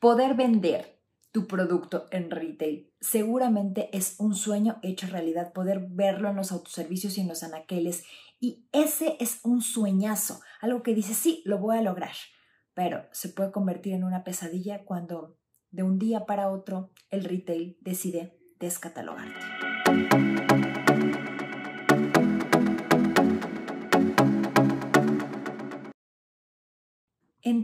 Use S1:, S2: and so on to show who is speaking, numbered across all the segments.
S1: Poder vender tu producto en retail. Seguramente es un sueño hecho realidad poder verlo en los autoservicios y en los anaqueles. Y ese es un sueñazo, algo que dice, sí, lo voy a lograr, pero se puede convertir en una pesadilla cuando de un día para otro el retail decide descatalogarte.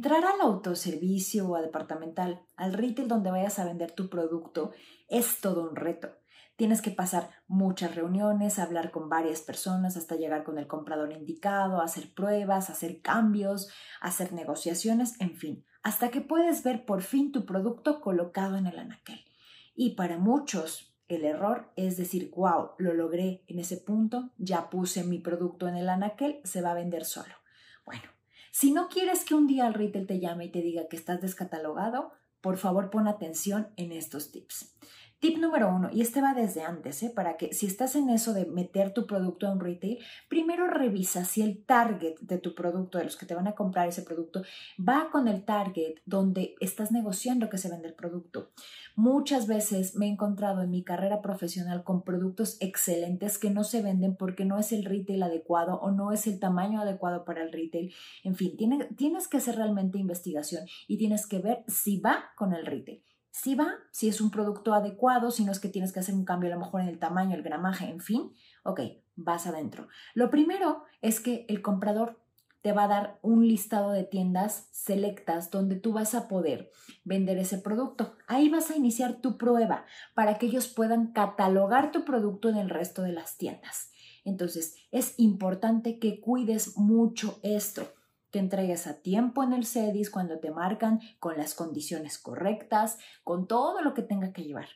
S1: Entrar al autoservicio o a departamental, al retail donde vayas a vender tu producto, es todo un reto. Tienes que pasar muchas reuniones, hablar con varias personas hasta llegar con el comprador indicado, hacer pruebas, hacer cambios, hacer negociaciones, en fin, hasta que puedes ver por fin tu producto colocado en el anaquel. Y para muchos, el error es decir, wow, lo logré en ese punto, ya puse mi producto en el anaquel, se va a vender solo. Bueno, si no quieres que un día el retail te llame y te diga que estás descatalogado, por favor pon atención en estos tips. Tip número uno, y este va desde antes, ¿eh? para que si estás en eso de meter tu producto a un retail, primero revisa si el target de tu producto, de los que te van a comprar ese producto, va con el target donde estás negociando que se vende el producto. Muchas veces me he encontrado en mi carrera profesional con productos excelentes que no se venden porque no es el retail adecuado o no es el tamaño adecuado para el retail. En fin, tienes que hacer realmente investigación y tienes que ver si va con el retail si va, si es un producto adecuado, si no es que tienes que hacer un cambio a lo mejor en el tamaño, el gramaje, en fin, ok, vas adentro. Lo primero es que el comprador te va a dar un listado de tiendas selectas donde tú vas a poder vender ese producto. Ahí vas a iniciar tu prueba para que ellos puedan catalogar tu producto en el resto de las tiendas. Entonces, es importante que cuides mucho esto que entregues a tiempo en el CEDIS cuando te marcan con las condiciones correctas, con todo lo que tenga que llevar.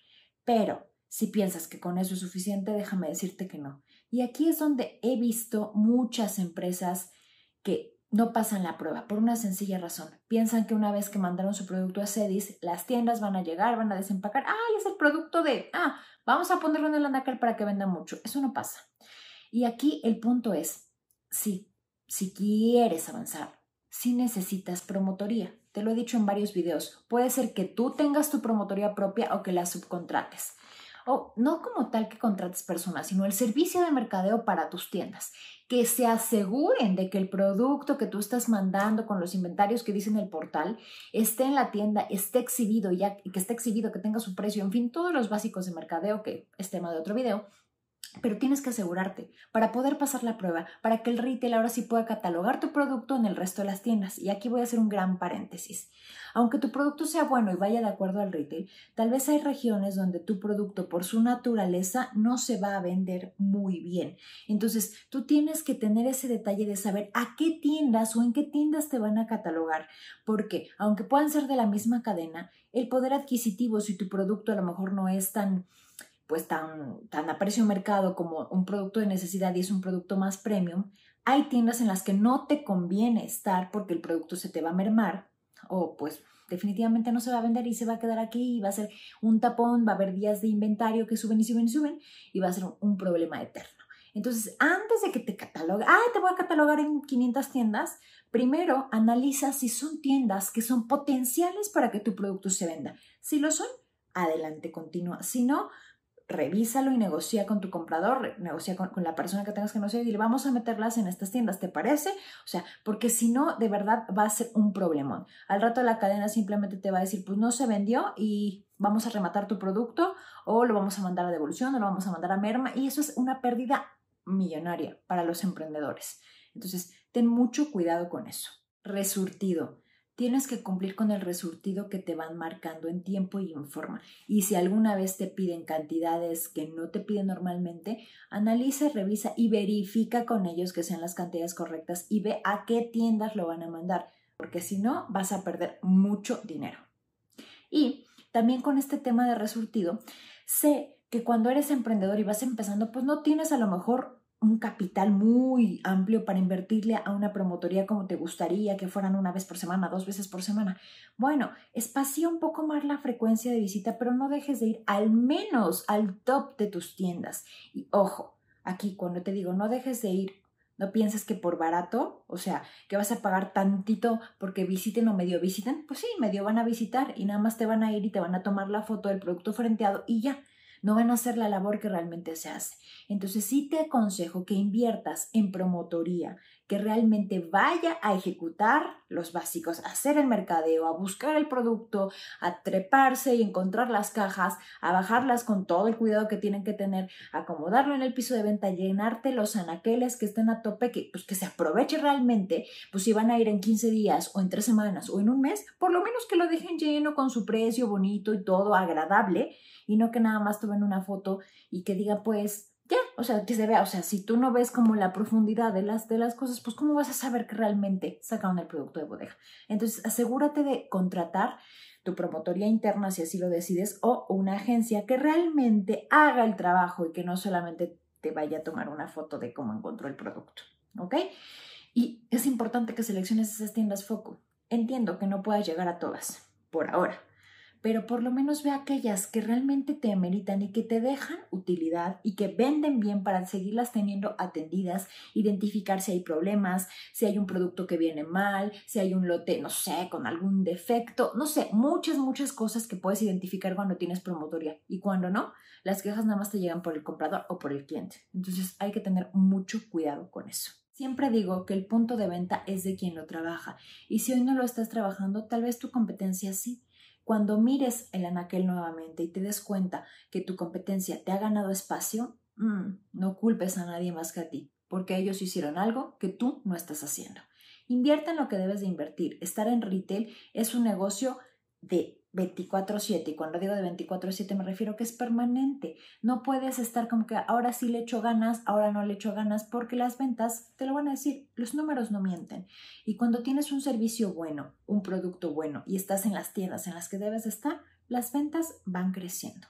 S1: Pero si piensas que con eso es suficiente, déjame decirte que no. Y aquí es donde he visto muchas empresas que no pasan la prueba por una sencilla razón. Piensan que una vez que mandaron su producto a CEDIS, las tiendas van a llegar, van a desempacar. ¡Ay, es el producto de! Ah, vamos a ponerlo en el anacal para que venda mucho. Eso no pasa. Y aquí el punto es, sí, si quieres avanzar, si necesitas promotoría. Te lo he dicho en varios videos. Puede ser que tú tengas tu promotoría propia o que la subcontrates. O no como tal que contrates personas, sino el servicio de mercadeo para tus tiendas. Que se aseguren de que el producto que tú estás mandando con los inventarios que dicen el portal esté en la tienda, esté exhibido, ya que esté exhibido, que tenga su precio, en fin, todos los básicos de mercadeo, que es tema de otro video pero tienes que asegurarte para poder pasar la prueba, para que el retail ahora sí pueda catalogar tu producto en el resto de las tiendas. Y aquí voy a hacer un gran paréntesis. Aunque tu producto sea bueno y vaya de acuerdo al retail, tal vez hay regiones donde tu producto por su naturaleza no se va a vender muy bien. Entonces, tú tienes que tener ese detalle de saber a qué tiendas o en qué tiendas te van a catalogar, porque aunque puedan ser de la misma cadena, el poder adquisitivo, si tu producto a lo mejor no es tan pues tan, tan a precio mercado como un producto de necesidad y es un producto más premium, hay tiendas en las que no te conviene estar porque el producto se te va a mermar o pues definitivamente no se va a vender y se va a quedar aquí y va a ser un tapón, va a haber días de inventario que suben y suben y suben y va a ser un, problema eterno. Entonces, antes de que te catalogue, ah, te voy a catalogar en 500 tiendas, primero analiza si son tiendas que son potenciales para que tu producto se venda. Si lo son, adelante, continúa. Si no, revísalo y negocia con tu comprador, negocia con, la persona que tengas que negociar y dile, vamos a meterlas en estas tiendas, ¿te parece? O sea, porque si no, de verdad va a ser un problemón. Al rato la cadena simplemente te va a decir, pues no se vendió y vamos a rematar tu producto o lo vamos a mandar a devolución o lo vamos a mandar a merma y eso es una pérdida millonaria para los emprendedores. Entonces, ten mucho cuidado con eso. Resurtido tienes que cumplir con el resurtido que te van marcando en tiempo y en forma. Y si alguna vez te piden cantidades que no te piden normalmente, analiza, revisa y verifica con ellos que sean las cantidades correctas y ve a qué tiendas lo van a mandar, porque si no vas a perder mucho dinero. Y también con este tema de resurtido, sé que cuando eres emprendedor y vas empezando, pues no tienes a lo mejor un capital muy amplio para invertirle a una promotoría como te gustaría, que fueran una vez por semana, dos veces por semana. Bueno, espacia un poco más la frecuencia de visita, pero no dejes de ir al menos al top de tus tiendas. Y ojo, aquí cuando te digo no dejes de ir No pienses que por barato, o sea, que vas a pagar tantito porque visiten o medio visiten. Pues sí, medio van a visitar y nada más te van a ir y te van a tomar la foto del producto frenteado y ya no van a hacer la labor que realmente se hace. Entonces sí te aconsejo que inviertas en promotoría, que realmente vaya a ejecutar los básicos, a hacer el mercadeo, a buscar el producto, a treparse y encontrar las cajas, a bajarlas con todo el cuidado que tienen que tener, acomodarlo en el piso de venta, llenarte los anaqueles que estén a tope, que, pues, que se aproveche realmente, pues si van a ir en 15 días o en 3 semanas o en un mes, por lo menos que lo dejen lleno con su precio bonito y todo agradable y no que nada más tomen una foto y que diga pues ya, o sea, que se vea, o sea, si tú no ves como la profundidad de las, de las cosas, pues cómo vas a saber que realmente sacaron el producto de bodega. Entonces, asegúrate de contratar tu promotoría interna si así lo decides o una agencia que realmente haga el trabajo y que no solamente te vaya a tomar una foto de cómo encontró el producto, ¿ok? Y es importante que selecciones esas tiendas foco. Entiendo que no puedas llegar a todas por ahora, pero por lo menos ve aquellas que realmente te meritan y que te dejan utilidad y que venden bien para seguirlas teniendo atendidas, identificar si hay problemas, si hay un producto que viene mal, si hay un lote, no sé, con algún defecto, no sé, muchas, muchas cosas que puedes identificar cuando tienes promotoria y cuando no, las quejas nada más te llegan por el comprador o por el cliente. Entonces hay que tener mucho cuidado con eso. Siempre digo que el punto de venta es de quien lo trabaja y si hoy no lo estás trabajando, tal vez tu competencia sí. Cuando mires el anaquel nuevamente y te des cuenta que tu competencia te ha ganado espacio, mm, no culpes a nadie más que a ti, porque ellos hicieron algo que tú no estás haciendo. Invierte en lo que debes de invertir. Estar en retail es un negocio de 24/7 y cuando digo de 24/7 me refiero que es permanente. No puedes estar como que ahora sí le echo ganas, ahora no le echo ganas porque las ventas te lo van a decir, los números no mienten. Y cuando tienes un servicio bueno, un producto bueno y estás en las tiendas en las que debes estar, las ventas van creciendo.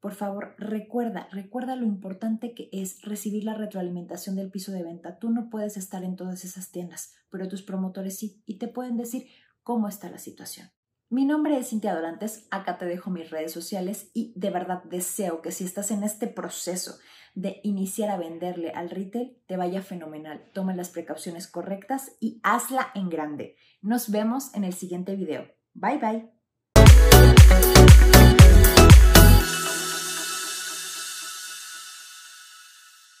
S1: Por favor, recuerda, recuerda lo importante que es recibir la retroalimentación del piso de venta. Tú no puedes estar en todas esas tiendas, pero tus promotores sí y te pueden decir cómo está la situación. Mi nombre es Cintia Dorantes, acá te dejo mis redes sociales y de verdad deseo que si estás en este proceso de iniciar a venderle al retail, te vaya fenomenal. Toma las precauciones correctas y hazla en grande. Nos vemos en el siguiente video. Bye bye.